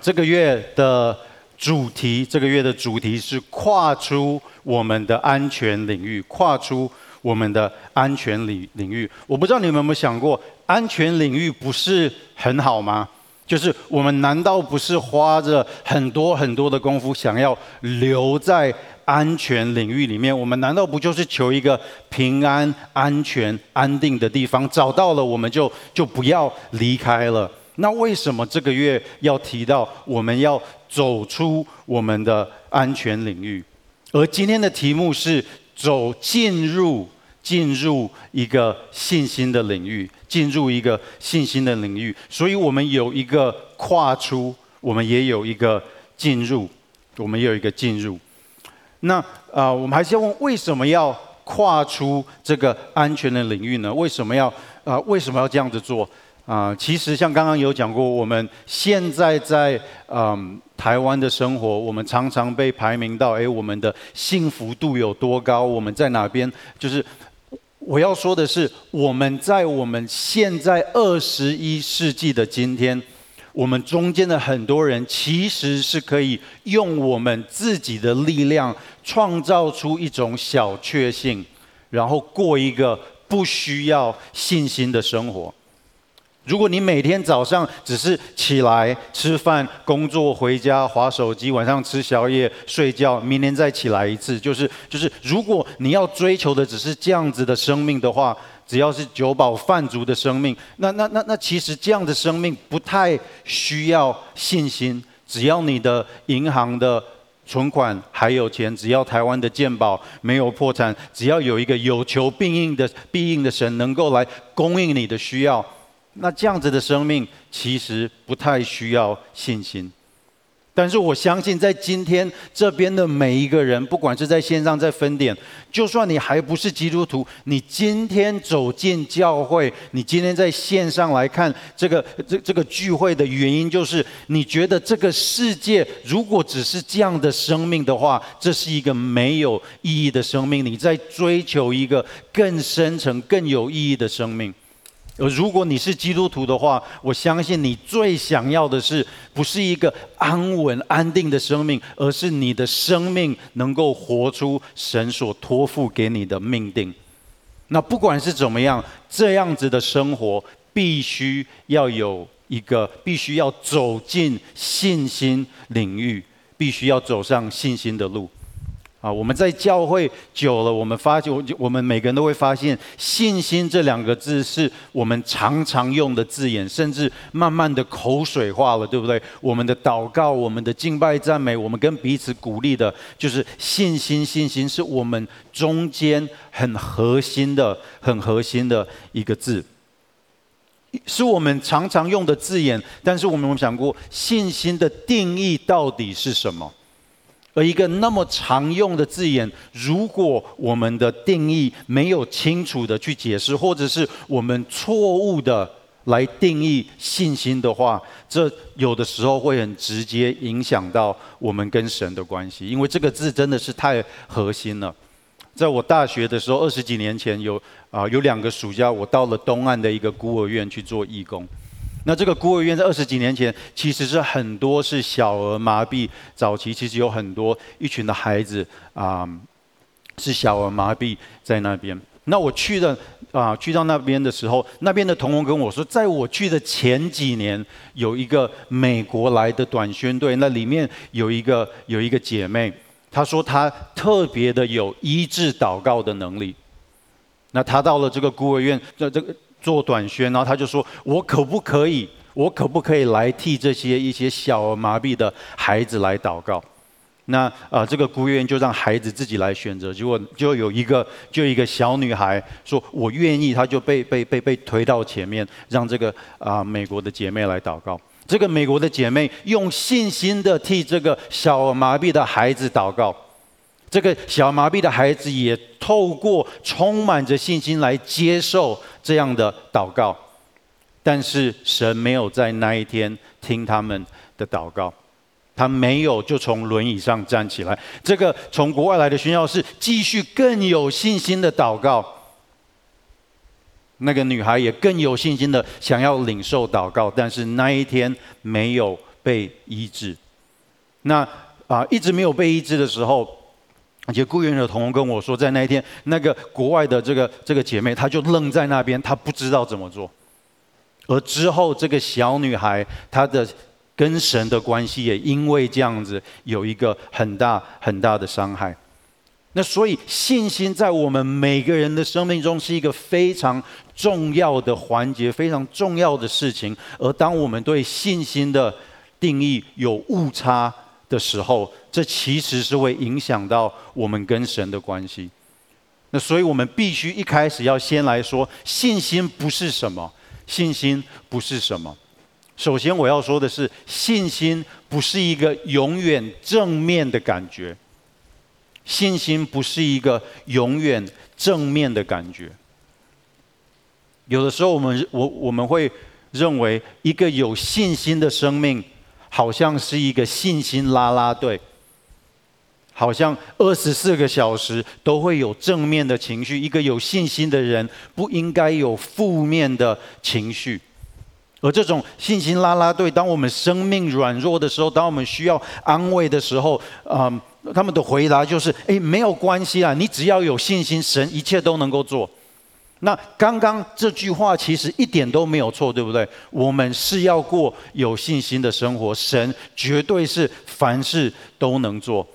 这个月的主题，这个月的主题是跨出我们的安全领域，跨出我们的安全领领域。我不知道你们有没有想过，安全领域不是很好吗？就是我们难道不是花着很多很多的功夫，想要留在安全领域里面？我们难道不就是求一个平安、安全、安定的地方？找到了，我们就就不要离开了。那为什么这个月要提到我们要走出我们的安全领域？而今天的题目是走进入进入一个信心的领域，进入一个信心的领域。所以我们有一个跨出，我们也有一个进入，我们也有一个进入。那啊、呃，我们还是要问，为什么要跨出这个安全的领域呢？为什么要啊、呃？为什么要这样子做？啊，其实像刚刚有讲过，我们现在在嗯台湾的生活，我们常常被排名到，哎，我们的幸福度有多高？我们在哪边？就是我要说的是，我们在我们现在二十一世纪的今天，我们中间的很多人其实是可以用我们自己的力量创造出一种小确幸，然后过一个不需要信心的生活。如果你每天早上只是起来吃饭、工作、回家、划手机，晚上吃宵夜、睡觉，明天再起来一次，就是就是，如果你要追求的只是这样子的生命的话，只要是酒饱饭足的生命，那那那那其实这样的生命不太需要信心，只要你的银行的存款还有钱，只要台湾的健保没有破产，只要有一个有求必应的必应的神能够来供应你的需要。那这样子的生命其实不太需要信心，但是我相信在今天这边的每一个人，不管是在线上在分点，就算你还不是基督徒，你今天走进教会，你今天在线上来看这个这这个聚会的原因，就是你觉得这个世界如果只是这样的生命的话，这是一个没有意义的生命，你在追求一个更深层、更有意义的生命。而如果你是基督徒的话，我相信你最想要的是，不是一个安稳安定的生命，而是你的生命能够活出神所托付给你的命定。那不管是怎么样，这样子的生活必须要有一个，必须要走进信心领域，必须要走上信心的路。啊，我们在教会久了，我们发现，我们每个人都会发现，信心这两个字是我们常常用的字眼，甚至慢慢的口水化了，对不对？我们的祷告，我们的敬拜赞美，我们跟彼此鼓励的，就是信心。信心是我们中间很核心的、很核心的一个字，是我们常常用的字眼。但是我们有想过，信心的定义到底是什么？而一个那么常用的字眼，如果我们的定义没有清楚的去解释，或者是我们错误的来定义信心的话，这有的时候会很直接影响到我们跟神的关系，因为这个字真的是太核心了。在我大学的时候，二十几年前有啊有两个暑假，我到了东岸的一个孤儿院去做义工。那这个孤儿院在二十几年前，其实是很多是小儿麻痹，早期其实有很多一群的孩子啊、是小儿麻痹在那边。那我去的啊、去到那边的时候，那边的同工跟我说，在我去的前几年，有一个美国来的短宣队，那里面有一个有一个姐妹，她说她特别的有医治祷告的能力。那她到了这个孤儿院，这这个。做短宣，然后他就说：“我可不可以？我可不可以来替这些一些小儿麻痹的孩子来祷告？”那啊、呃，这个孤儿院就让孩子自己来选择。结果就有一个，就一个小女孩说：“我愿意。”她就被被被被推到前面，让这个啊、美国的姐妹来祷告。这个美国的姐妹用信心的替这个小儿麻痹的孩子祷告。这个小麻痹的孩子也透过充满着信心来接受这样的祷告，但是神没有在那一天听他们的祷告，他没有就从轮椅上站起来。这个从国外来的宣教士继续更有信心的祷告，那个女孩也更有信心的想要领受祷告，但是那一天没有被医治。那啊，一直没有被医治的时候，而且雇员的同工跟我说，在那一天，那个国外的这个这个姐妹，她就愣在那边，她不知道怎么做。而之后，这个小女孩她的跟神的关系也因为这样子有一个很大很大的伤害。那所以信心在我们每个人的生命中是一个非常重要的环节，非常重要的事情。而当我们对信心的定义有误差的时候，这其实是会影响到我们跟神的关系。那所以我们必须一开始要先来说，信心不是什么，信心不是什么。首先我要说的是，信心不是一个永远正面的感觉。信心不是一个永远正面的感觉。有的时候，我们我我们会认为，一个有信心的生命，好像是一个信心啦啦队，好像二十四个小时都会有正面的情绪。一个有信心的人，不应该有负面的情绪。而这种信心啦啦队，当我们生命软弱的时候，当我们需要安慰的时候，嗯，他们的回答就是：诶，没有关系啊，你只要有信心，神一切都能够做。那刚刚这句话其实一点都没有错，对不对？我们是要过有信心的生活，神绝对是凡事都能做。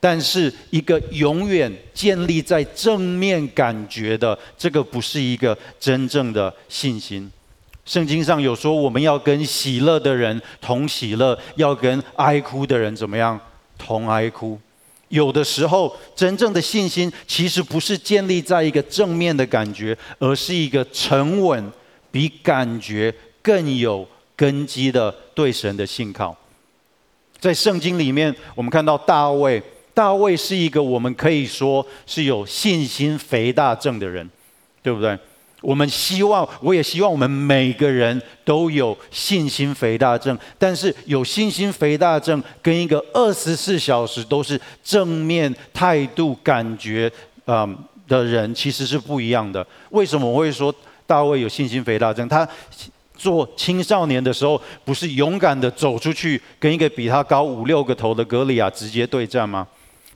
但是一个永远建立在正面感觉的，这个不是一个真正的信心。圣经上有说，我们要跟喜乐的人同喜乐，要跟哀哭的人怎么样？同哀哭。有的时候，真正的信心其实不是建立在一个正面的感觉，而是一个沉稳、比感觉更有根基的对神的信靠。在圣经里面，我们看到大卫，大卫是一个我们可以说是有信心肥大症的人，对不对？我们希望，我也希望我们每个人都有信心肥大症。但是有信心肥大症跟一个二十四小时都是正面态度感觉啊、嗯、的人其实是不一样的。为什么我会说大卫有信心肥大症？他做青少年的时候，不是勇敢的走出去跟一个比他高五六个头的歌利亚直接对战吗？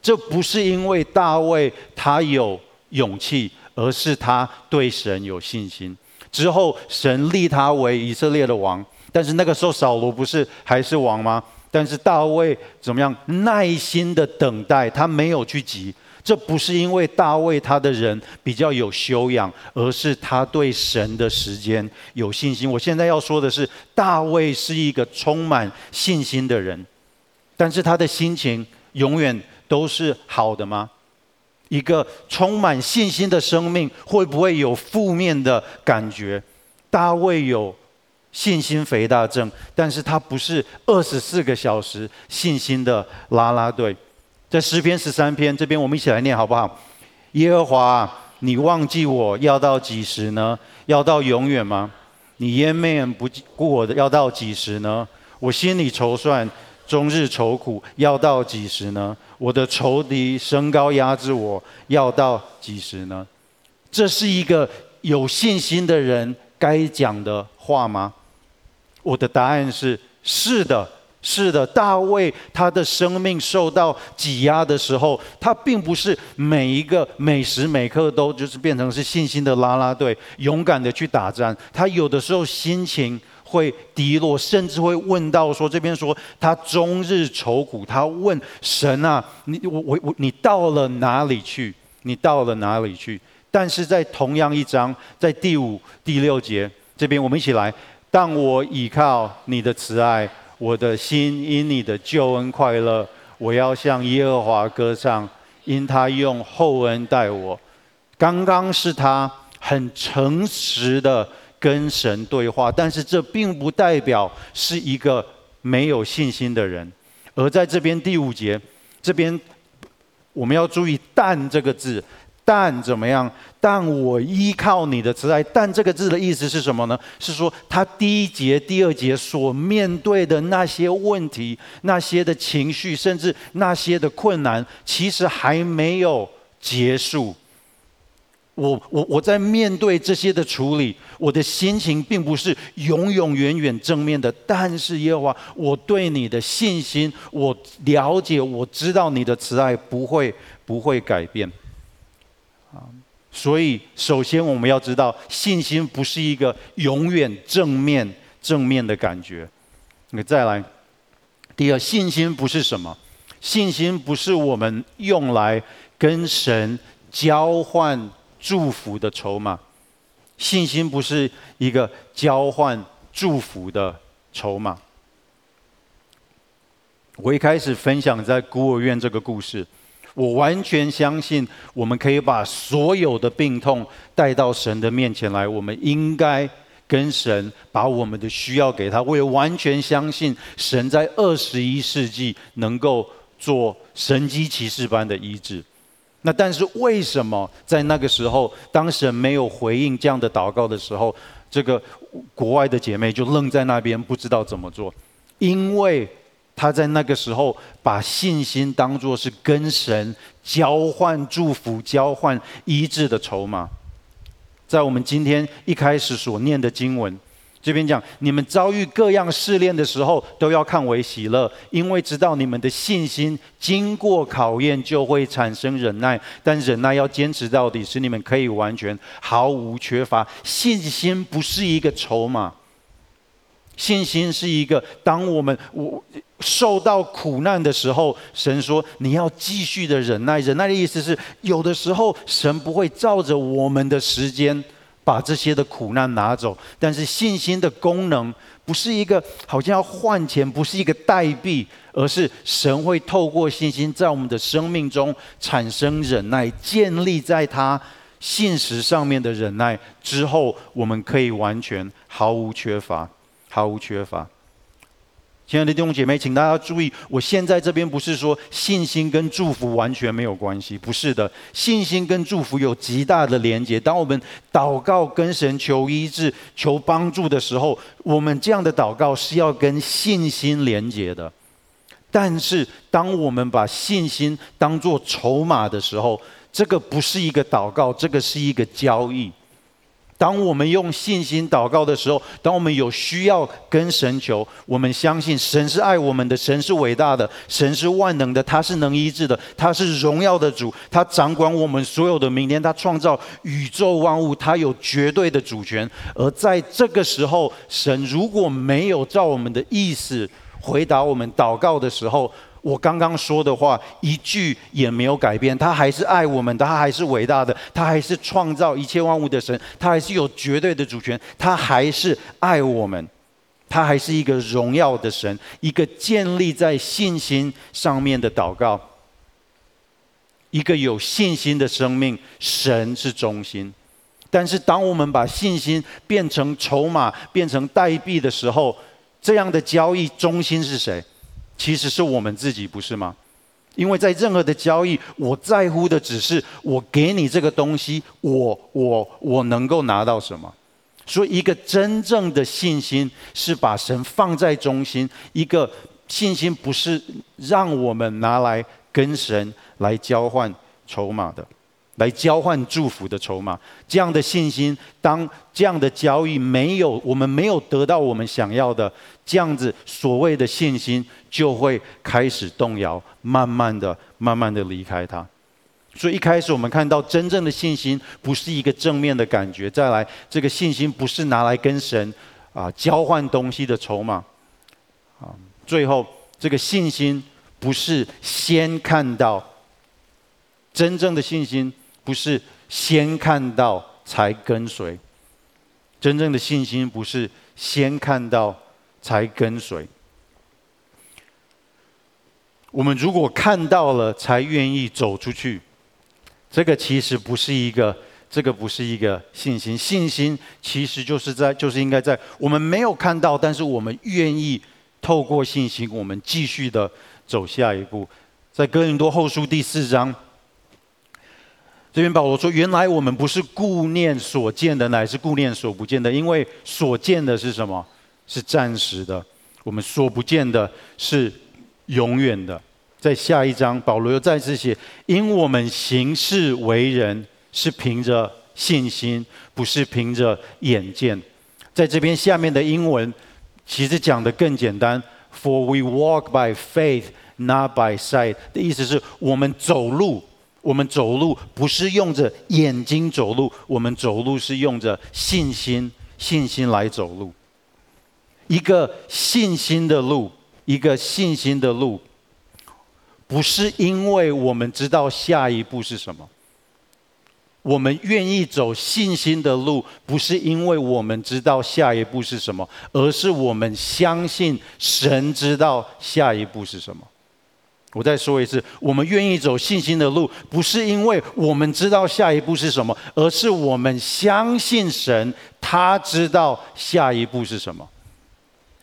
这不是因为大卫他有勇气。而是他对神有信心，之后神立他为以色列的王，但是那个时候扫罗不是还是王吗？但是大卫怎么样？耐心的等待，他没有去急。这不是因为大卫他的人比较有修养，而是他对神的时间有信心。我现在要说的是，大卫是一个充满信心的人，但是他的心情永远都是好的吗？一个充满信心的生命会不会有负面的感觉？大卫有信心肥大症，但是他不是二十四个小时信心的拉拉队。在十篇十三篇这边，我们一起来念好不好？耶和华，你忘记我要到几时呢？要到永远吗？你掩面不顾我的要到几时呢？我心里筹算。终日愁苦，要到几时呢？我的仇敌升高压制我，要到几时呢？这是一个有信心的人该讲的话吗？我的答案是：是的，是的。大卫他的生命受到挤压的时候，他并不是每一个每时每刻都就是变成是信心的啦啦队，勇敢的去打仗。他有的时候心情。会低落，甚至会问到说：“这边说他终日愁苦，他问神啊，你我我我，你到了哪里去？你到了哪里去？”但是在同样一章，在第五、第六节这边，我们一起来：“当我倚靠你的慈爱，我的心因你的救恩快乐。我要向耶和华歌唱，因他用厚恩待我。”刚刚是他很诚实的。跟神对话，但是这并不代表是一个没有信心的人。而在这边第五节，这边我们要注意“但”这个字，“但”怎么样？但我依靠你的慈爱。但这个字的意思是什么呢？是说他第一节、第二节所面对的那些问题、那些的情绪，甚至那些的困难，其实还没有结束。我我我在面对这些的处理，我的心情并不是永永远远正面的。但是耶和华，我对你的信心，我了解，我知道你的慈爱不会不会改变。啊，所以首先我们要知道，信心不是一个永远正面正面的感觉。你再来，第二，信心不是什么？信心不是我们用来跟神交换。祝福的筹码，信心不是一个交换祝福的筹码。我一开始分享在孤儿院这个故事，我完全相信我们可以把所有的病痛带到神的面前来。我们应该跟神把我们的需要给他。我也完全相信神在二十一世纪能够做神机骑士般的医治。那但是为什么在那个时候，当神没有回应这样的祷告的时候，这个国外的姐妹就愣在那边，不知道怎么做？因为她在那个时候把信心当作是跟神交换祝福、交换医治的筹码。在我们今天一开始所念的经文。这边讲，你们遭遇各样试炼的时候，都要看为喜乐，因为知道你们的信心经过考验，就会产生忍耐。但忍耐要坚持到底，使你们可以完全毫无缺乏。信心不是一个筹码，信心是一个，当我们我受到苦难的时候，神说你要继续的忍耐。忍耐的意思是，有的时候神不会照着我们的时间。把这些的苦难拿走，但是信心的功能不是一个好像要换钱，不是一个代币，而是神会透过信心在我们的生命中产生忍耐，建立在他信实上面的忍耐之后，我们可以完全毫无缺乏，毫无缺乏。亲爱的弟兄姐妹，请大家注意，我现在这边不是说信心跟祝福完全没有关系，不是的，信心跟祝福有极大的连接。当我们祷告跟神求医治、求帮助的时候，我们这样的祷告是要跟信心连接的。但是，当我们把信心当作筹码的时候，这个不是一个祷告，这个是一个交易。当我们用信心祷告的时候，当我们有需要跟神求，我们相信神是爱我们的，神是伟大的，神是万能的，他是能医治的，他是荣耀的主，他掌管我们所有的明天，他创造宇宙万物，他有绝对的主权。而在这个时候，神如果没有照我们的意思回答我们祷告的时候，我刚刚说的话一句也没有改变，他还是爱我们，他还是伟大的，他还是创造一切万物的神，他还是有绝对的主权，他还是爱我们，他还是一个荣耀的神，一个建立在信心上面的祷告，一个有信心的生命，神是中心。但是当我们把信心变成筹码，变成代币的时候，这样的交易中心是谁？其实是我们自己，不是吗？因为在任何的交易，我在乎的只是我给你这个东西，我我我能够拿到什么。所以，一个真正的信心是把神放在中心。一个信心不是让我们拿来跟神来交换筹码的。来交换祝福的筹码，这样的信心，当这样的交易没有，我们没有得到我们想要的，这样子所谓的信心就会开始动摇，慢慢的、慢慢的离开它。所以一开始我们看到真正的信心不是一个正面的感觉，再来这个信心不是拿来跟神啊交换东西的筹码，啊，最后这个信心不是先看到真正的信心。不是先看到才跟随，真正的信心不是先看到才跟随。我们如果看到了才愿意走出去，这个其实不是一个，这个不是一个信心。信心其实就是在，就是应该在我们没有看到，但是我们愿意透过信心，我们继续的走下一步。在哥林多后书第四章。这边保罗说：“原来我们不是顾念所见的，乃是顾念所不见的。因为所见的是什么？是暂时的；我们所不见的是永远的。”在下一章，保罗又再次写：“因我们行事为人是凭着信心，不是凭着眼见。在这边下面的英文，其实讲得更简单：For we walk by faith, not by sight。的意思是我们走路，我们走路不是用着眼睛走路，我们走路是用着信心，信心来走路。一个信心的路，一个信心的路，不是因为我们知道下一步是什么。我们愿意走信心的路，不是因为我们知道下一步是什么，而是我们相信神知道下一步是什么。我再说一次，我们愿意走信心的路，不是因为我们知道下一步是什么，而是我们相信神，他知道下一步是什么。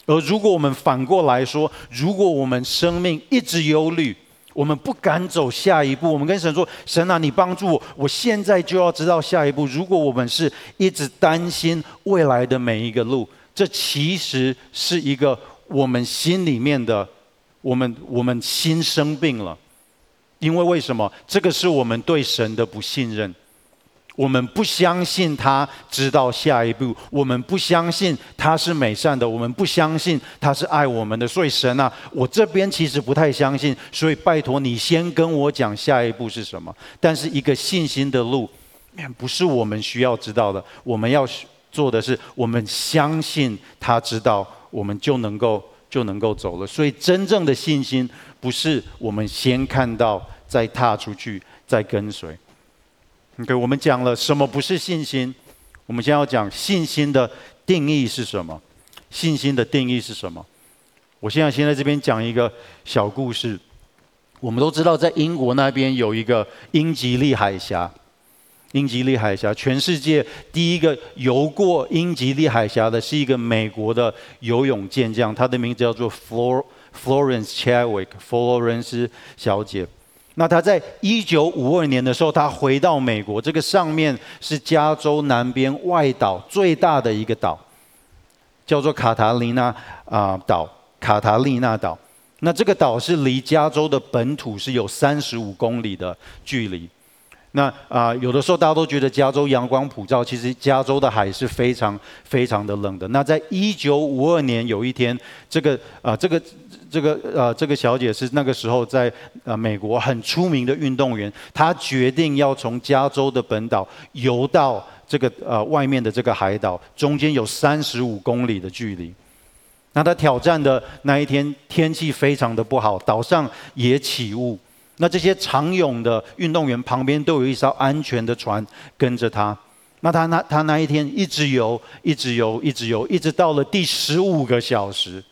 而如果我们反过来说，如果我们生命一直忧虑，我们不敢走下一步，我们跟神说：“神啊，你帮助我，我现在就要知道下一步。”如果我们是一直担心未来的每一个路，这其实是一个我们心里面的，我们我们心生病了，因为为什么？这个是我们对神的不信任。我们不相信他知道下一步，我们不相信他是美善的，我们不相信他是爱我们的。所以神啊，我这边其实不太相信，所以拜托你先跟我讲下一步是什么。但是一个信心的路，不是我们需要知道的，我们要做的是，我们相信他知道，我们就能够就能够走了。所以真正的信心，不是我们先看到再踏出去，再跟随。OK，我们讲了什么不是信心，我们先要讲信心的定义是什么？信心的定义是什么？我现在先在这边讲一个小故事。我们都知道，在英国那边有一个英吉利海峡。英吉利海峡，全世界第一个游过英吉利海峡的是一个美国的游泳健将，他的名字叫做 Flor Florence Chadwick，佛罗伦斯小姐。那他在一九五二年的时候，他回到美国。这个上面是加州南边外岛最大的一个岛，叫做卡塔利纳啊岛。卡塔利纳岛。那这个岛是离加州的本土是有三十五公里的距离。那啊，有的时候大家都觉得加州阳光普照，其实加州的海是非常非常的冷的。那在一九五二年有一天，这个啊这个。这个呃，这个小姐是那个时候在呃美国很出名的运动员，她决定要从加州的本岛游到这个呃外面的这个海岛，中间有三十五公里的距离。那她挑战的那一天天气非常的不好，岛上也起雾。那这些长泳的运动员旁边都有一艘安全的船跟着他。那他那他那一天一直游，一直游，一直游，一直到了第十五个小时。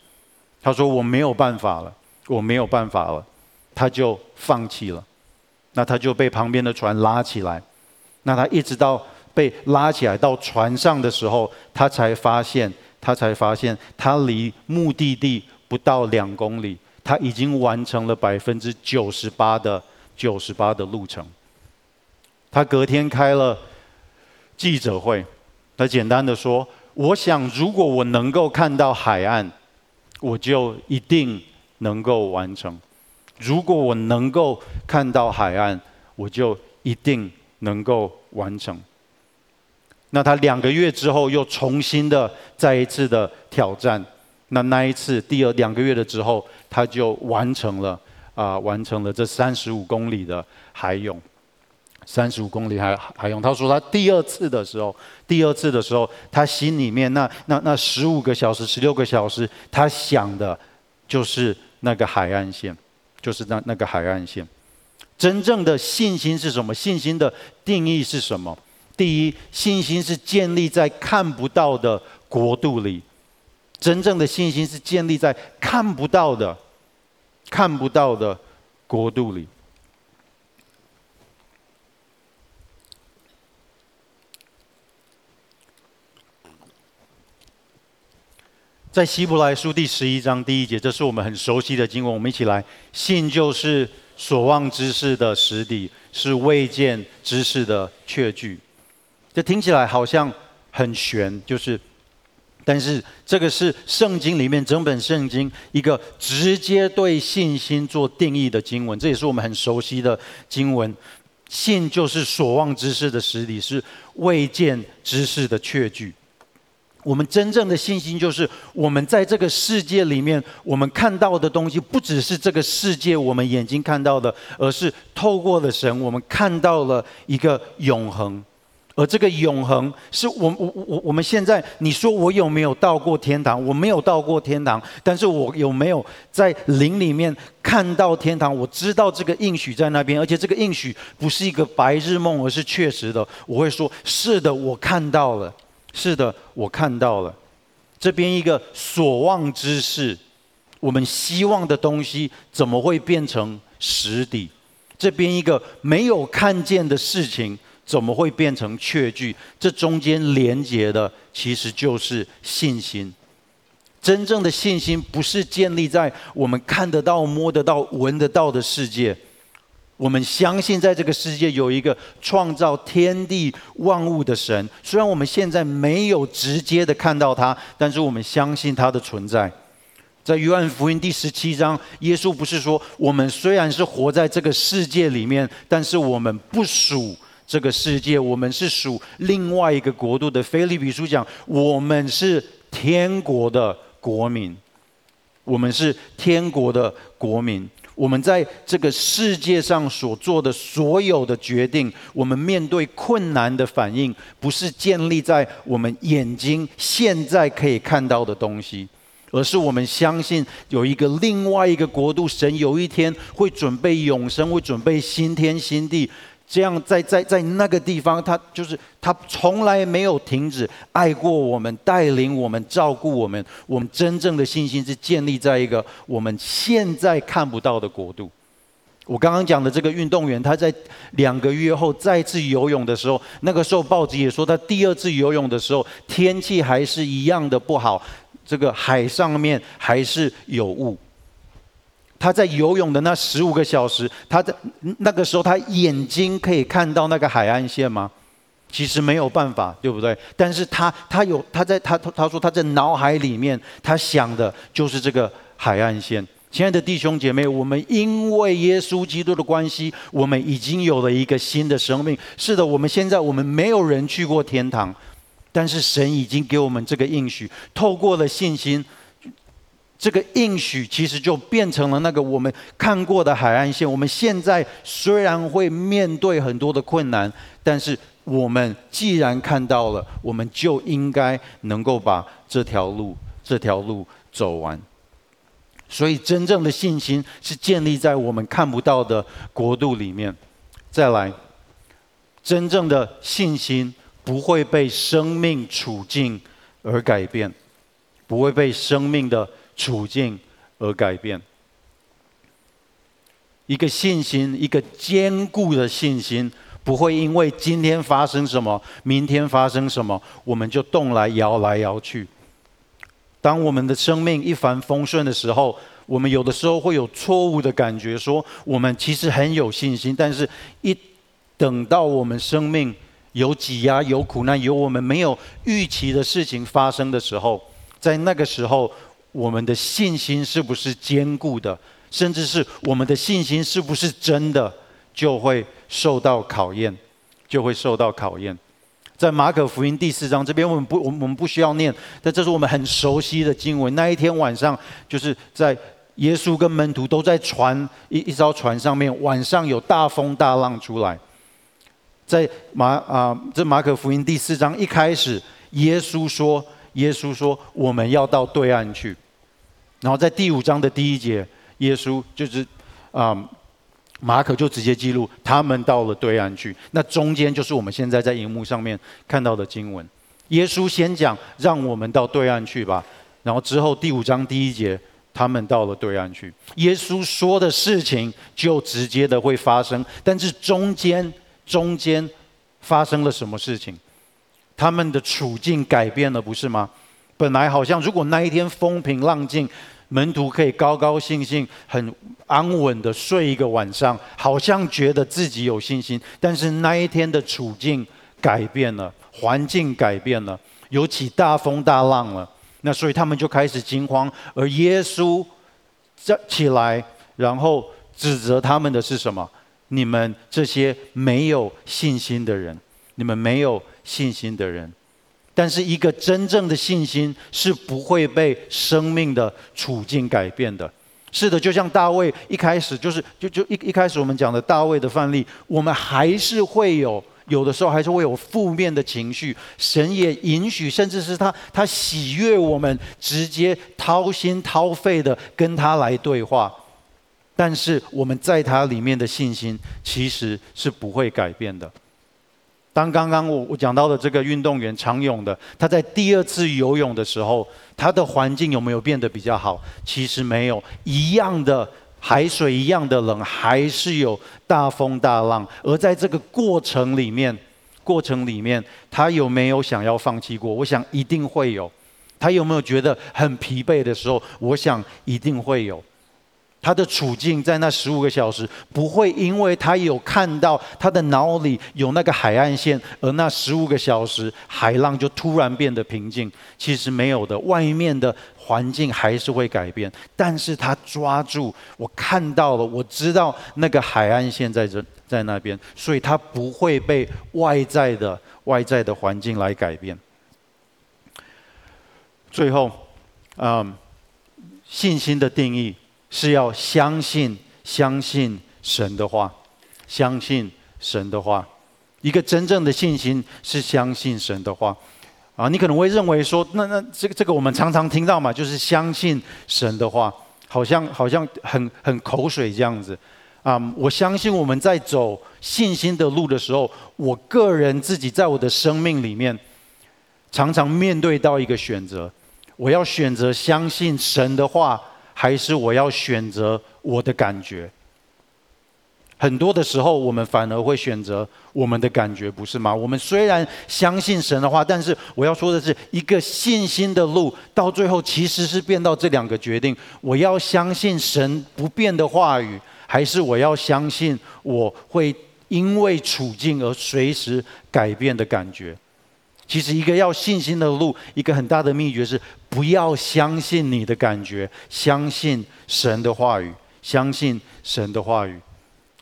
他说：“我没有办法了，我没有办法了。”他就放弃了。那他就被旁边的船拉起来。那他一直到被拉起来到船上的时候，他才发现，他才发现，他离目的地不到两公里，他已经完成了百分之九十八的九十八的路程。他隔天开了记者会，他简单的说：“我想，如果我能够看到海岸。”我就一定能够完成。如果我能够看到海岸，我就一定能够完成。那他两个月之后又重新的再一次的挑战。那那一次第二两个月的之后，他就完成了啊、完成了这三十五公里的海泳。三十五公里海海泳，他说他第二次的时候，第二次的时候，他心里面那那那十五个小时、十六个小时，他想的，就是那个海岸线，就是那那个海岸线。真正的信心是什么？信心的定义是什么？第一，信心是建立在看不到的国度里。真正的信心是建立在看不到的、看不到的国度里。在希伯来书第十一章第一节，这是我们很熟悉的经文，我们一起来。信就是所望之事的实底，是未见之事的确据。这听起来好像很玄，就是，但是这个是圣经里面整本圣经一个直接对信心做定义的经文，这也是我们很熟悉的经文。信就是所望之事的实底，是未见之事的确据。我们真正的信心，就是我们在这个世界里面，我们看到的东西，不只是这个世界我们眼睛看到的，而是透过了神，我们看到了一个永恒。而这个永恒，是我我我我们现在，你说我有没有到过天堂？我没有到过天堂，但是我有没有在灵里面看到天堂？我知道这个应许在那边，而且这个应许不是一个白日梦，而是确实的。我会说，是的，我看到了。是的，我看到了。这边一个所望之事，我们希望的东西，怎么会变成实底？这边一个没有看见的事情。怎么会变成确据？这中间连接的其实就是信心。真正的信心不是建立在我们看得到、摸得到、闻得到的世界。我们相信在这个世界有一个创造天地万物的神。虽然我们现在没有直接的看到他，但是我们相信他的存在。在约翰福音第十七章，耶稣不是说：我们虽然是活在这个世界里面，但是我们不属。这个世界，我们是属另外一个国度的。腓利比书讲，我们是天国的国民，我们是天国的国民。我们在这个世界上所做的所有的决定，我们面对困难的反应，不是建立在我们眼睛现在可以看到的东西，而是我们相信有一个另外一个国度，神有一天会准备永生，会准备新天新地。这样在在在那个地方，他就是他从来没有停止爱过我们，带领我们，照顾我们。我们真正的信心是建立在一个我们现在看不到的国度。我刚刚讲的这个运动员，他在两个月后再次游泳的时候，那个时候报纸也说他第二次游泳的时候，天气还是一样的不好，这个海上面还是有雾。他在游泳的那十五个小时，他在那个时候，他眼睛可以看到那个海岸线吗？其实没有办法，对不对？但是他他有他在他他说他在脑海里面，他想的就是这个海岸线。亲爱的弟兄姐妹，我们因为耶稣基督的关系，我们已经有了一个新的生命。是的，我们现在我们没有人去过天堂，但是神已经给我们这个应许，透过了信心。这个应许其实就变成了那个我们看过的海岸线。我们现在虽然会面对很多的困难，但是我们既然看到了，我们就应该能够把这条路这条路走完。所以，真正的信心是建立在我们看不到的国度里面。再来，真正的信心不会被生命处境而改变，不会被生命的。处境而改变，一个信心，一个坚固的信心，不会因为今天发生什么，明天发生什么，我们就动来摇来摇去。当我们的生命一帆风顺的时候，我们有的时候会有错误的感觉，说我们其实很有信心，但是一等到我们生命有挤压、有苦难、有我们没有预期的事情发生的时候，在那个时候。我们的信心是不是坚固的，甚至是我们的信心是不是真的，就会受到考验，就会受到考验。在马可福音第四章这边，我们不，我们不需要念，但这是我们很熟悉的经文。那一天晚上，就是在耶稣跟门徒都在船一一艘船上面，晚上有大风大浪出来。在马啊，这马可福音第四章一开始，耶稣说，耶稣说，我们要到对岸去。然后在第五章的第一节，耶稣就是啊、嗯，马可就直接记录他们到了对岸去。那中间就是我们现在在荧幕上面看到的经文。耶稣先讲让我们到对岸去吧，然后之后第五章第一节，他们到了对岸去。耶稣说的事情就直接的会发生，但是中间中间发生了什么事情？他们的处境改变了，不是吗？本来好像，如果那一天风平浪静，门徒可以高高兴兴、很安稳的睡一个晚上，好像觉得自己有信心。但是那一天的处境改变了，环境改变了，有起大风大浪了。那所以他们就开始惊慌，而耶稣站起来，然后指责他们的是什么？你们这些没有信心的人，你们没有信心的人。但是，一个真正的信心是不会被生命的处境改变的。是的，就像大卫一开始就是就就一一开始我们讲的大卫的范例，我们还是会有有的时候还是会有负面的情绪。神也允许，甚至是他他喜悦我们直接掏心掏肺的跟他来对话。但是我们在他里面的信心其实是不会改变的。当刚刚我我讲到的这个运动员长泳的，他在第二次游泳的时候，他的环境有没有变得比较好？其实没有，一样的海水一样的冷，还是有大风大浪。而在这个过程里面，过程里面，他有没有想要放弃过？我想一定会有。他有没有觉得很疲惫的时候？我想一定会有。他的处境在那十五个小时不会因为他有看到他的脑里有那个海岸线，而那十五个小时海浪就突然变得平静。其实没有的，外面的环境还是会改变。但是他抓住，我看到了，我知道那个海岸线在这，在那边，所以他不会被外在的外在的环境来改变。最后，嗯，信心的定义。是要相信，相信神的话，相信神的话。一个真正的信心是相信神的话。啊，你可能会认为说，那那这个这个我们常常听到嘛，就是相信神的话，好像好像很很口水这样子。啊，我相信我们在走信心的路的时候，我个人自己在我的生命里面，常常面对到一个选择，我要选择相信神的话。还是我要选择我的感觉？很多的时候，我们反而会选择我们的感觉，不是吗？我们虽然相信神的话，但是我要说的是，一个信心的路，到最后其实是变到这两个决定：我要相信神不变的话语，还是我要相信我会因为处境而随时改变的感觉？其实，一个要信心的路，一个很大的秘诀是不要相信你的感觉，相信神的话语，相信神的话语。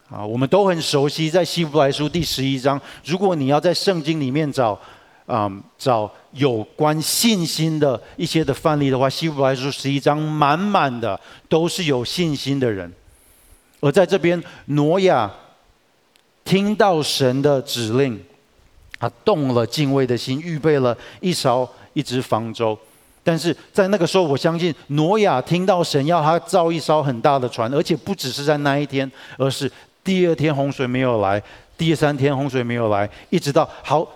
啊，我们都很熟悉，在希伯来书第十一章，如果你要在圣经里面找，嗯，找有关信心的一些的范例的话，希伯来书十一章满满的都是有信心的人。而在这边，挪亚听到神的指令。他动了敬畏的心，预备了一艘一只方舟。但是在那个时候，我相信挪亚听到神要他造一艘很大的船，而且不只是在那一天，而是第二天洪水没有来，第三天洪水没有来，一直到好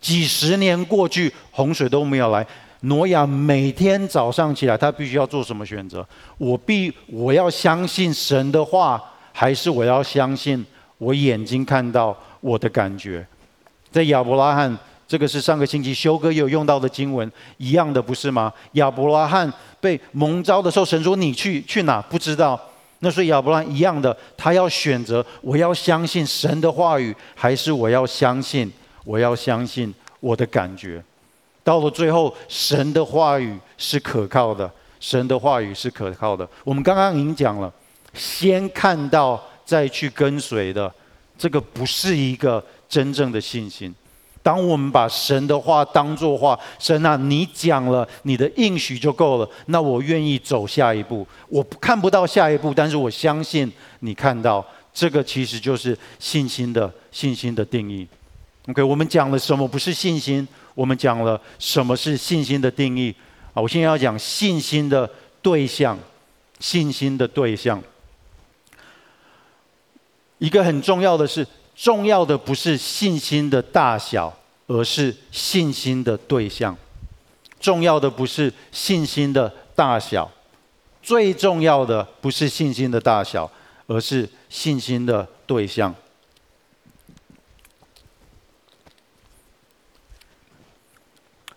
几十年过去，洪水都没有来。挪亚每天早上起来，他必须要做什么选择？我必我要相信神的话，还是我要相信我眼睛看到我的感觉？在亚伯拉罕，这个是上个星期修哥也有用到的经文，一样的不是吗？亚伯拉罕被蒙召的时候，神说你去去哪？不知道。那所以亚伯拉罕一样的，他要选择，我要相信神的话语，还是我要相信，我要相信我的感觉。到了最后，神的话语是可靠的，神的话语是可靠的。我们刚刚已经讲了，先看到再去跟随的，这个不是一个。真正的信心，当我们把神的话当作话，神啊，你讲了，你的应许就够了。那我愿意走下一步。我看不到下一步，但是我相信你看到。这个其实就是信心的信心的定义。OK，我们讲了什么不是信心？我们讲了什么是信心的定义？啊，我现在要讲信心的对象，信心的对象。一个很重要的是。重要的不是信心的大小，而是信心的对象。重要的不是信心的大小，最重要的不是信心的大小，而是信心的对象。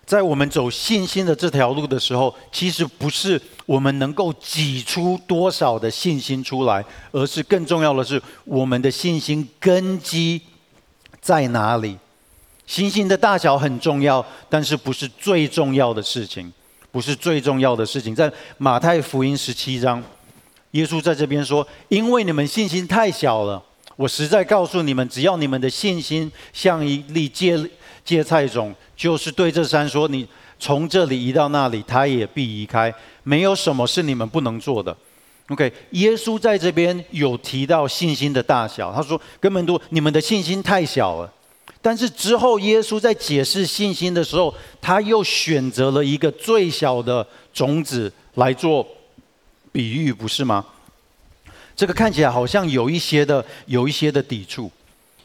在我们走信心的这条路的时候，其实不是我们能够挤出多少的信心出来，而是更重要的是我们的信心根基在哪里。信心的大小很重要，但是不是最重要的事情，不是最重要的事情。在马太福音十七章，耶稣在这边说：“因为你们信心太小了。”我实在告诉你们，只要你们的信心像一粒芥芥菜种，就是对这山说：“你从这里移到那里，它也必移开。没有什么是你们不能做的。” OK，耶稣在这边有提到信心的大小，他说：“根本都你们的信心太小了。”但是之后耶稣在解释信心的时候，他又选择了一个最小的种子来做比喻，不是吗？这个看起来好像有一些的有一些的抵触。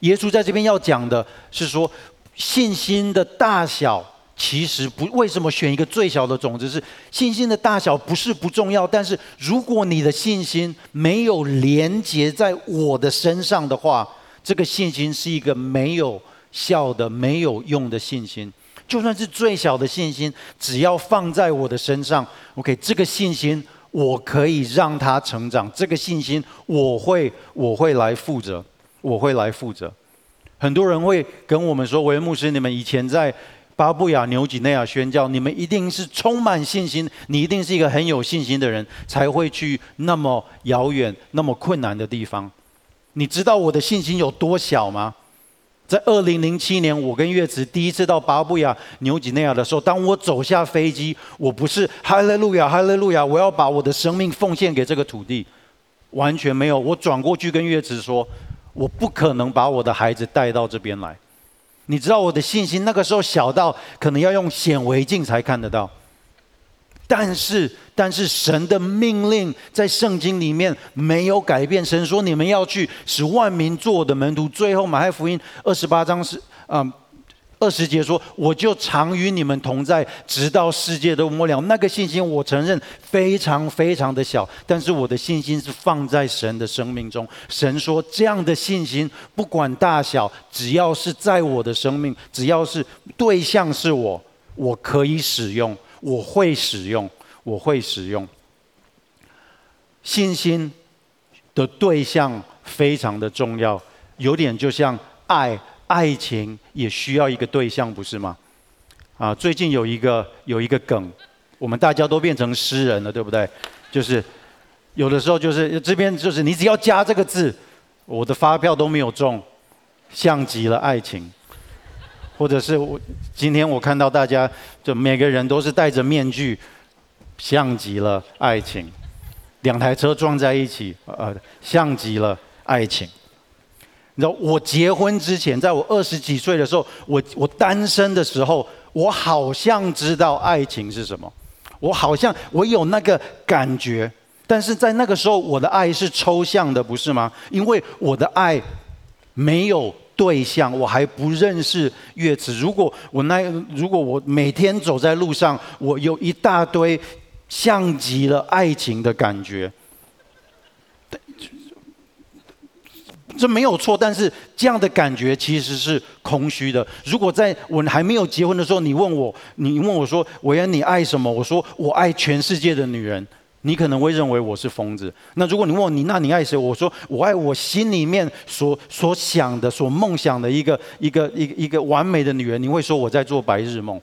耶稣在这边要讲的是说，信心的大小其实不，为什么选一个最小的种子？是信心的大小不是不重要，但是如果你的信心没有连接在我的身上的话，这个信心是一个没有效的、没有用的信心。就算是最小的信心，只要放在我的身上，OK，这个信心。我可以让他成长，这个信心我会我会来负责，我会来负责。很多人会跟我们说：“维牧师，你们以前在巴布亚纽几内亚宣教，你们一定是充满信心，你一定是一个很有信心的人，才会去那么遥远、那么困难的地方。你知道我的信心有多小吗？”在二零零七年，我跟月慈第一次到巴布亚纽几内亚的时候，当我走下飞机，我不是哈利路亚，哈利路亚，我要把我的生命奉献给这个土地，完全没有。我转过去跟月慈说，我不可能把我的孩子带到这边来。你知道我的信心那个时候小到可能要用显微镜才看得到。但是，但是神的命令在圣经里面没有改变。神说：“你们要去使万民做我的门徒。”最后，马太福音二十八章是啊二十节说：“我就常与你们同在，直到世界都末了。”那个信心，我承认非常非常的小，但是我的信心是放在神的生命中。神说：“这样的信心，不管大小，只要是在我的生命，只要是对象是我，我可以使用。”我会使用，我会使用。信心的对象非常的重要，有点就像爱，爱情也需要一个对象，不是吗？啊，最近有一个有一个梗，我们大家都变成诗人了，对不对？就是有的时候就是这边就是你只要加这个字，我的发票都没有中，像极了爱情。或者是我今天我看到大家就每个人都是戴着面具，像极了爱情，两台车撞在一起，呃，像极了爱情。你知道我结婚之前，在我二十几岁的时候，我我单身的时候，我好像知道爱情是什么，我好像我有那个感觉，但是在那个时候，我的爱是抽象的，不是吗？因为我的爱没有。对象，我还不认识月子。如果我那，如果我每天走在路上，我有一大堆像极了爱情的感觉，这没有错。但是这样的感觉其实是空虚的。如果在我还没有结婚的时候，你问我，你问我说：“维恩，你爱什么？”我说：“我爱全世界的女人。”你可能会认为我是疯子。那如果你问我你，那你爱谁？我说我爱我心里面所所想的、所梦想的一个一个一个一个完美的女人。你会说我在做白日梦。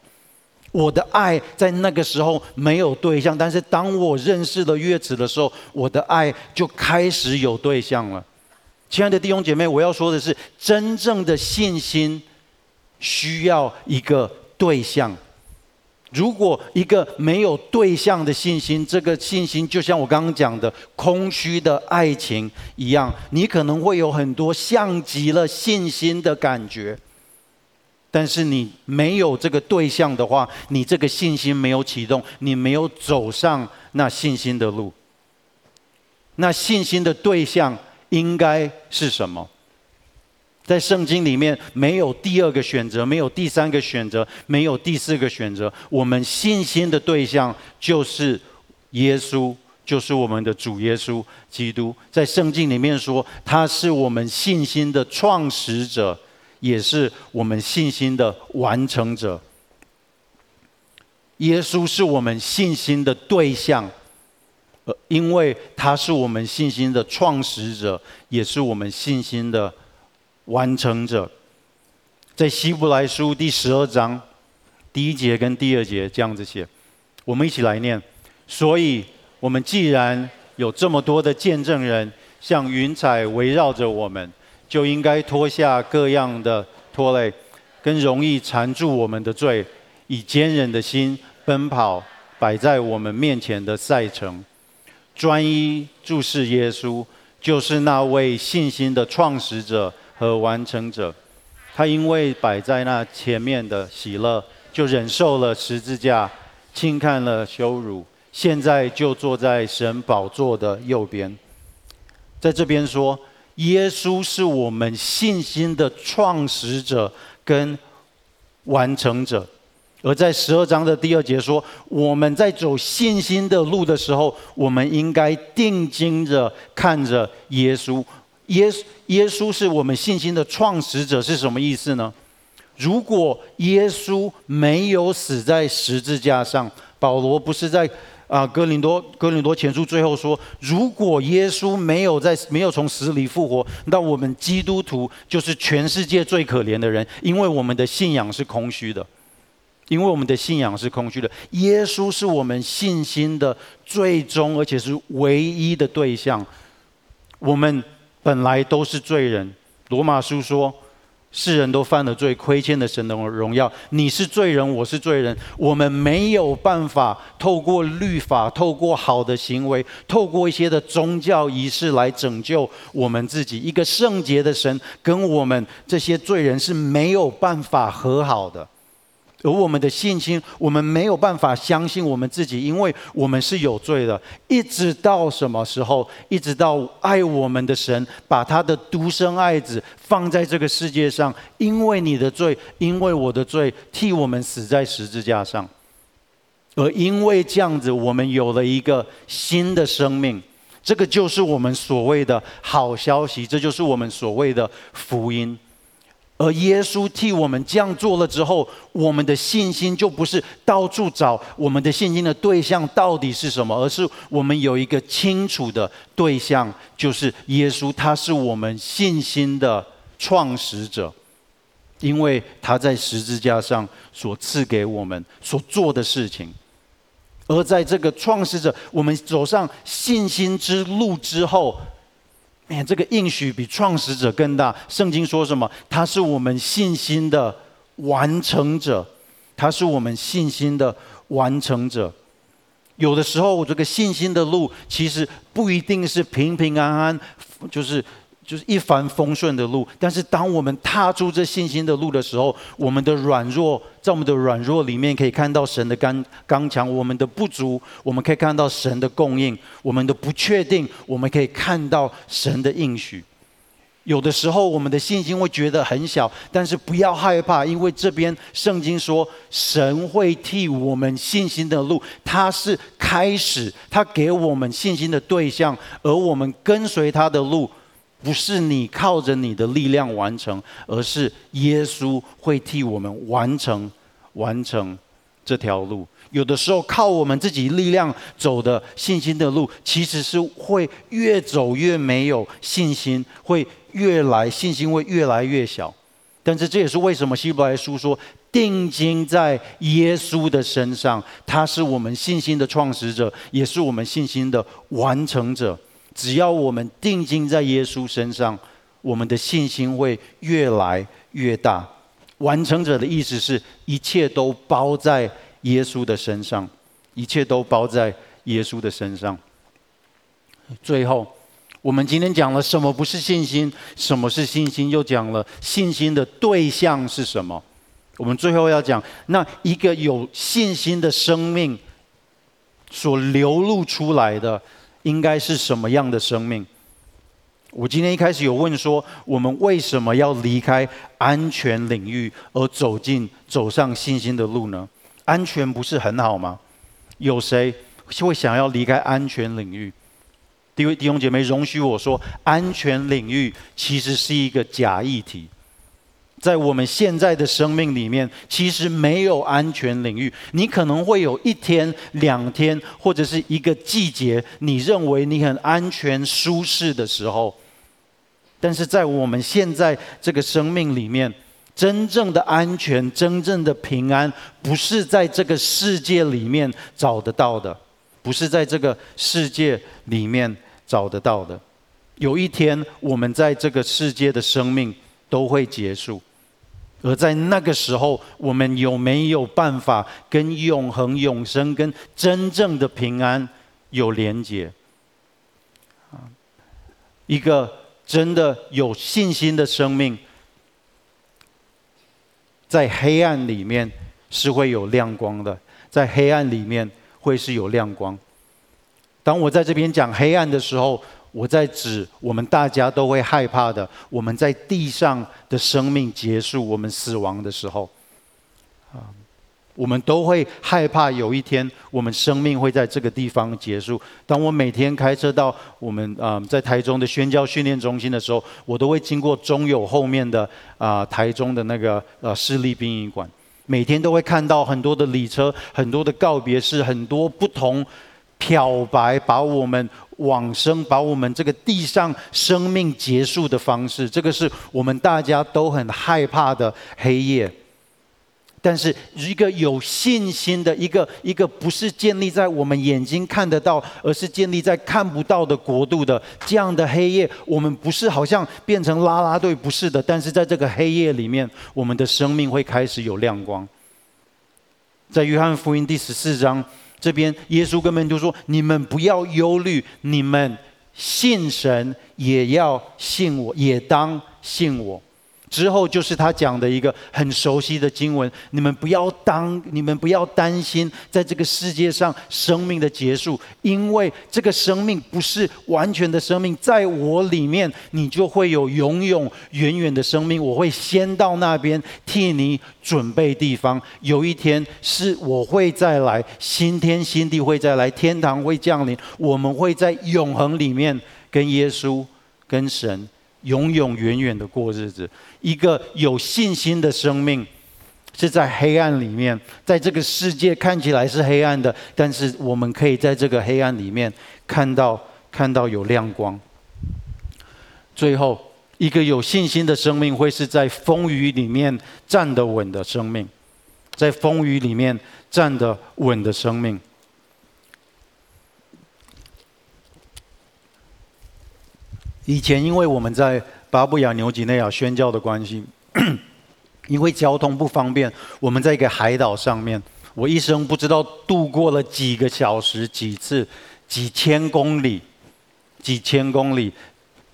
我的爱在那个时候没有对象，但是当我认识了月子的时候，我的爱就开始有对象了。亲爱的弟兄姐妹，我要说的是，真正的信心需要一个对象。如果一个没有对象的信心，这个信心就像我刚刚讲的空虚的爱情一样，你可能会有很多像极了信心的感觉，但是你没有这个对象的话，你这个信心没有启动，你没有走上那信心的路。那信心的对象应该是什么？在圣经里面没有第二个选择，没有第三个选择，没有第四个选择。我们信心的对象就是耶稣，就是我们的主耶稣基督。在圣经里面说，他是我们信心的创始者，也是我们信心的完成者。耶稣是我们信心的对象，呃，因为他是我们信心的创始者，也是我们信心的。完成者，在希伯来书第十二章第一节跟第二节这样子写，我们一起来念。所以，我们既然有这么多的见证人，像云彩围绕着我们，就应该脱下各样的拖累，跟容易缠住我们的罪，以坚忍的心奔跑摆在我们面前的赛程，专一注视耶稣，就是那位信心的创始者和完成者。他因为摆在那前面的喜乐，就忍受了十字架，轻看了羞辱，现在就坐在神宝座的右边。在这边说，耶稣是我们信心的创始者跟完成者。而在十二章的第二节说，我们在走信心的路的时候，我们应该定睛着看着耶稣。耶稣耶稣是我们信心的创始者，是什么意思呢？如果耶稣没有死在十字架上，保罗不是在啊哥林多哥林多前书最后说，如果耶稣没有在没有从死里复活，那我们基督徒就是全世界最可怜的人，因为我们的信仰是空虚的，因为我们的信仰是空虚的。耶稣是我们信心的最终而且是唯一的对象，我们。本来都是罪人，罗马书说，世人都犯了罪，亏欠了神的荣耀。你是罪人，我是罪人，我们没有办法透过律法、透过好的行为、透过一些的宗教仪式来拯救我们自己。一个圣洁的神跟我们这些罪人是没有办法和好的。而我们的信心，我们没有办法相信我们自己，因为我们是有罪的。一直到什么时候？一直到爱我们的神把他的独生爱子放在这个世界上，因为你的罪，因为我的罪，替我们死在十字架上。而因为这样子，我们有了一个新的生命。这个就是我们所谓的好消息，这就是我们所谓的福音。而耶稣替我们这样做了之后，我们的信心就不是到处找我们的信心的对象到底是什么，而是我们有一个清楚的对象，就是耶稣，他是我们信心的创始者，因为他在十字架上所赐给我们所做的事情。而在这个创始者，我们走上信心之路之后。哎，这个应许比创始者更大。圣经说什么？他是我们信心的完成者，他是我们信心的完成者。有的时候，这个信心的路其实不一定是平平安安，就是。就是一帆风顺的路，但是当我们踏出这信心的路的时候，我们的软弱，在我们的软弱里面可以看到神的刚刚强，我们的不足，我们可以看到神的供应，我们的不确定，我们可以看到神的应许。有的时候我们的信心会觉得很小，但是不要害怕，因为这边圣经说，神会替我们信心的路，他是开始，他给我们信心的对象，而我们跟随他的路。不是你靠着你的力量完成，而是耶稣会替我们完成完成这条路。有的时候靠我们自己力量走的信心的路，其实是会越走越没有信心，会越来信心会越来越小。但是这也是为什么希伯来书说，定睛在耶稣的身上，他是我们信心的创始者，也是我们信心的完成者。只要我们定睛在耶稣身上，我们的信心会越来越大。完成者的意思是一切都包在耶稣的身上，一切都包在耶稣的身上。最后，我们今天讲了什么不是信心，什么是信心，又讲了信心的对象是什么。我们最后要讲，那一个有信心的生命所流露出来的。应该是什么样的生命？我今天一开始有问说，我们为什么要离开安全领域而走进走上信心的路呢？安全不是很好吗？有谁会想要离开安全领域？弟兄弟兄姐妹，容许我说，安全领域其实是一个假议题。在我们现在的生命里面，其实没有安全领域。你可能会有一天、两天，或者是一个季节，你认为你很安全、舒适的时候。但是在我们现在这个生命里面，真正的安全、真正的平安，不是在这个世界里面找得到的，不是在这个世界里面找得到的。有一天我们在这个世界的生命都会结束，而在那个时候，我们有没有办法跟永恒、永生、跟真正的平安有连结？啊，一个真的有信心的生命，在黑暗里面是会有亮光的，在黑暗里面会是有亮光。当我在这边讲黑暗的时候，我在指我们大家都会害怕的，我们在地上的生命结束，我们死亡的时候，啊，我们都会害怕有一天我们生命会在这个地方结束。当我每天开车到我们啊在台中的宣教训练中心的时候，我都会经过中友后面的啊台中的那个呃市立殡仪馆，每天都会看到很多的礼车，很多的告别式，很多不同。漂白，把我们往生，把我们这个地上生命结束的方式，这个是我们大家都很害怕的黑夜。但是一个有信心的一个一个，不是建立在我们眼睛看得到，而是建立在看不到的国度的这样的黑夜，我们不是好像变成啦啦队，不是的。但是在这个黑夜里面，我们的生命会开始有亮光。在约翰福音第十四章。这边耶稣根本就说：“你们不要忧虑，你们信神也要信我，也当信我。”之后就是他讲的一个很熟悉的经文：你们不要当，你们不要担心，在这个世界上生命的结束，因为这个生命不是完全的生命，在我里面，你就会有永永远远的生命。我会先到那边替你准备地方，有一天是我会再来，新天新地会再来，天堂会降临，我们会在永恒里面跟耶稣、跟神。永永远远的过日子，一个有信心的生命，是在黑暗里面，在这个世界看起来是黑暗的，但是我们可以在这个黑暗里面看到看到有亮光。最后，一个有信心的生命会是在风雨里面站得稳的生命，在风雨里面站得稳的生命。以前因为我们在巴布亚纽几内亚宣教的关系，因为交通不方便，我们在一个海岛上面，我一生不知道度过了几个小时、几次、几千公里、几千公里，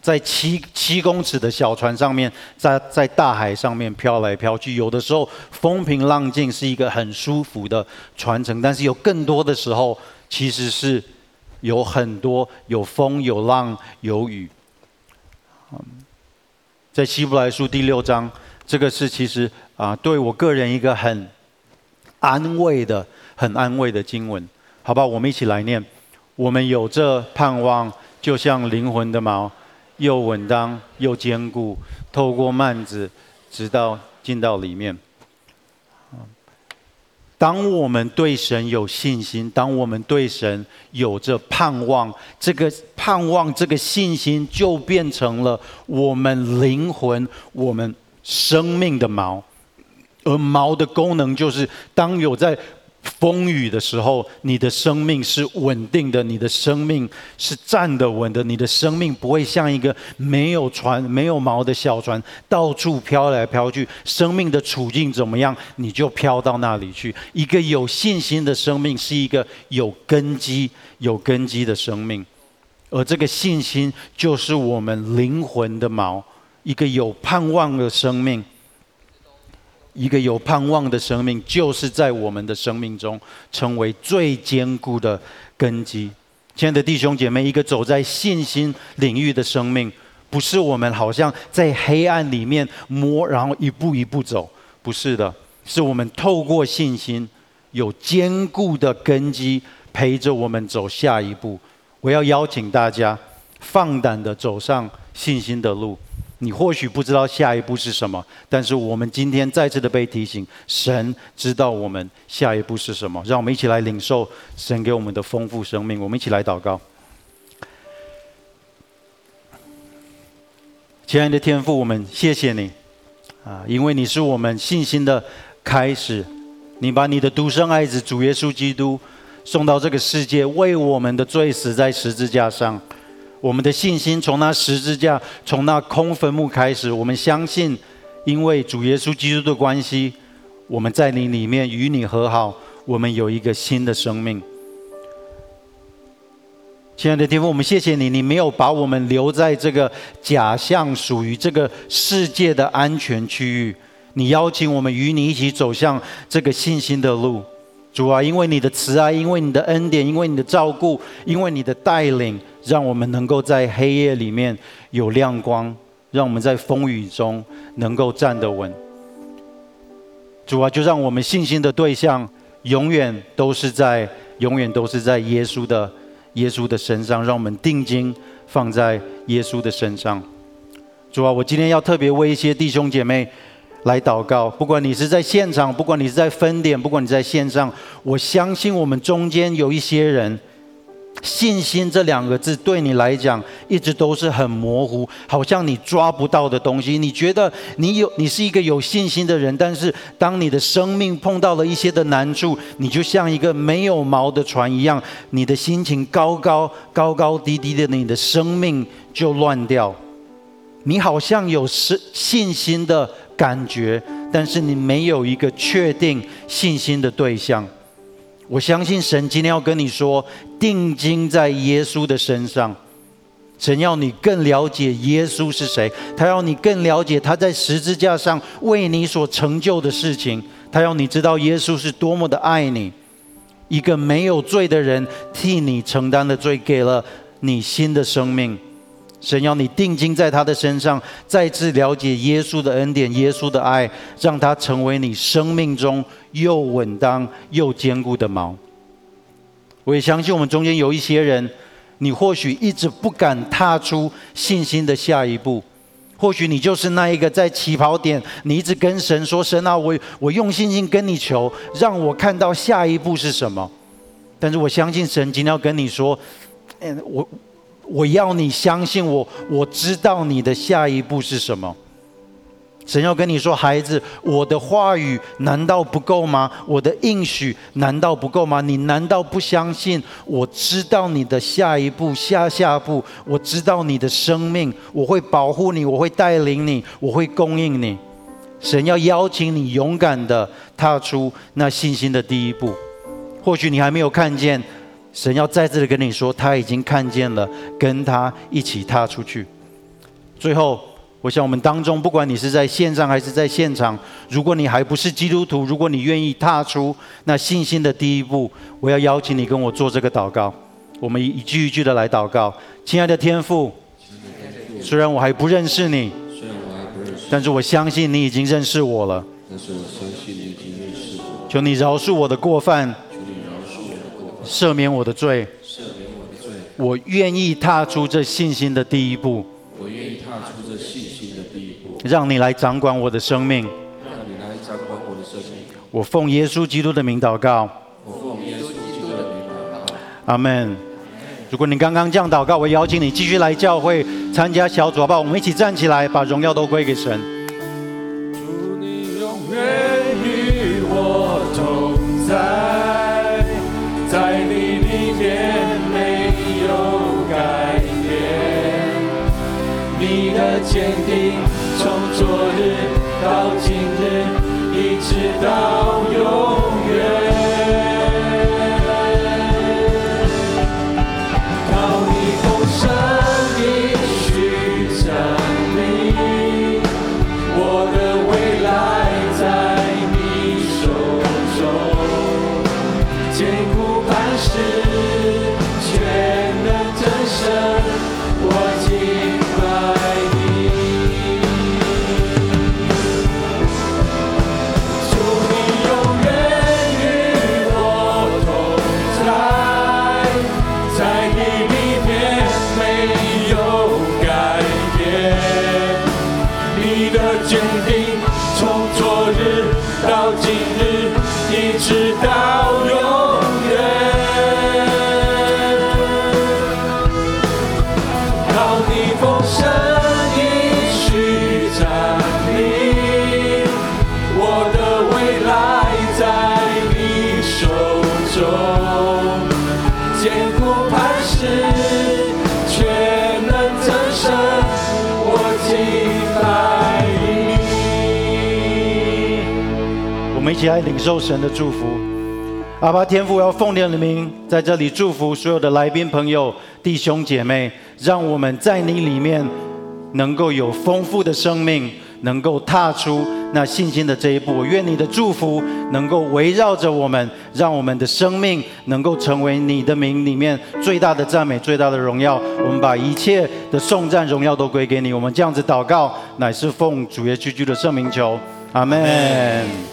在七七公尺的小船上面，在在大海上面飘来飘去。有的时候风平浪静，是一个很舒服的船程，但是有更多的时候，其实是有很多有风、有浪、有雨。在希伯来书第六章，这个是其实啊，对我个人一个很安慰的、很安慰的经文，好吧？我们一起来念：我们有这盼望，就像灵魂的锚，又稳当又坚固，透过幔子，直到进到里面。当我们对神有信心，当我们对神有着盼望，这个盼望、这个信心就变成了我们灵魂、我们生命的锚，而锚的功能就是当有在。风雨的时候，你的生命是稳定的，你的生命是站得稳的，你的生命不会像一个没有船、没有锚的小船，到处飘来飘去。生命的处境怎么样，你就飘到那里去。一个有信心的生命，是一个有根基、有根基的生命，而这个信心就是我们灵魂的锚，一个有盼望的生命。一个有盼望的生命，就是在我们的生命中成为最坚固的根基。亲爱的弟兄姐妹，一个走在信心领域的生命，不是我们好像在黑暗里面摸，然后一步一步走，不是的，是我们透过信心，有坚固的根基陪着我们走下一步。我要邀请大家，放胆的走上信心的路。你或许不知道下一步是什么，但是我们今天再次的被提醒，神知道我们下一步是什么。让我们一起来领受神给我们的丰富生命。我们一起来祷告。亲爱的天父，我们谢谢你啊，因为你是我们信心的开始。你把你的独生爱子主耶稣基督送到这个世界，为我们的罪死在十字架上。我们的信心从那十字架、从那空坟墓开始。我们相信，因为主耶稣基督的关系，我们在你里面与你和好，我们有一个新的生命。亲爱的天父，我们谢谢你，你没有把我们留在这个假象属于这个世界的安全区域，你邀请我们与你一起走向这个信心的路。主啊，因为你的慈爱，因为你的恩典，因为你的照顾，因为你的带领，让我们能够在黑夜里面有亮光，让我们在风雨中能够站得稳。主啊，就让我们信心的对象永远都是在，永远都是在耶稣的。耶稣的身上，让我们定睛放在耶稣的身上。主啊，我今天要特别为一些弟兄姐妹来祷告。不管你是在现场，不管你是在分点，不管你在线上，我相信我们中间有一些人。信心这两个字对你来讲一直都是很模糊，好像你抓不到的东西。你觉得你有，你是一个有信心的人，但是当你的生命碰到了一些的难处，你就像一个没有锚的船一样，你的心情高高高高低低的，你的生命就乱掉。你好像有信信心的感觉，但是你没有一个确定信心的对象。我相信神今天要跟你说，定睛在耶稣的身上。神要你更了解耶稣是谁，他要你更了解他在十字架上为你所成就的事情。他要你知道耶稣是多么的爱你，一个没有罪的人替你承担的罪，给了你新的生命。神要你定睛在他的身上，再次了解耶稣的恩典、耶稣的爱，让他成为你生命中又稳当又坚固的锚。我也相信我们中间有一些人，你或许一直不敢踏出信心的下一步，或许你就是那一个在起跑点，你一直跟神说：“神啊，我我用信心跟你求，让我看到下一步是什么。”但是我相信神今天要跟你说：“嗯，我。”我要你相信我，我知道你的下一步是什么。神要跟你说，孩子，我的话语难道不够吗？我的应许难道不够吗？你难道不相信？我知道你的下一步、下下步，我知道你的生命，我会保护你，我会带领你，我会供应你。神要邀请你勇敢地踏出那信心的第一步。或许你还没有看见。神要再次的跟你说，他已经看见了，跟他一起踏出去。最后，我想我们当中，不管你是在线上还是在现场，如果你还不是基督徒，如果你愿意踏出那信心的第一步，我要邀请你跟我做这个祷告。我们一句一句的来祷告。亲爱的天父，虽然我还不认识你，但是我相信你已经认识我了。求你饶恕我的过犯。赦免我的罪，赦免我的罪，我愿意踏出这信心的第一步。我愿意踏出这信心的第一步。让你来掌管我的生命。让你来掌管我的生命。我奉耶稣基督的名祷告。我奉耶稣基督的名祷告。阿门。如果你刚刚这样祷告，我邀请你继续来教会参加小组，好不好？我们一起站起来，把荣耀都归给神。祝你永远与我同在。坚定，从昨日到今日，一直到永受神的祝福。阿爸天父，要奉你的名在这里祝福所有的来宾朋友、弟兄姐妹，让我们在你里面能够有丰富的生命，能够踏出那信心的这一步。我愿你的祝福能够围绕着我们，让我们的生命能够成为你的名里面最大的赞美、最大的荣耀。我们把一切的颂赞、荣耀都归给你。我们这样子祷告，乃是奉主耶稣基督的圣名求，阿门。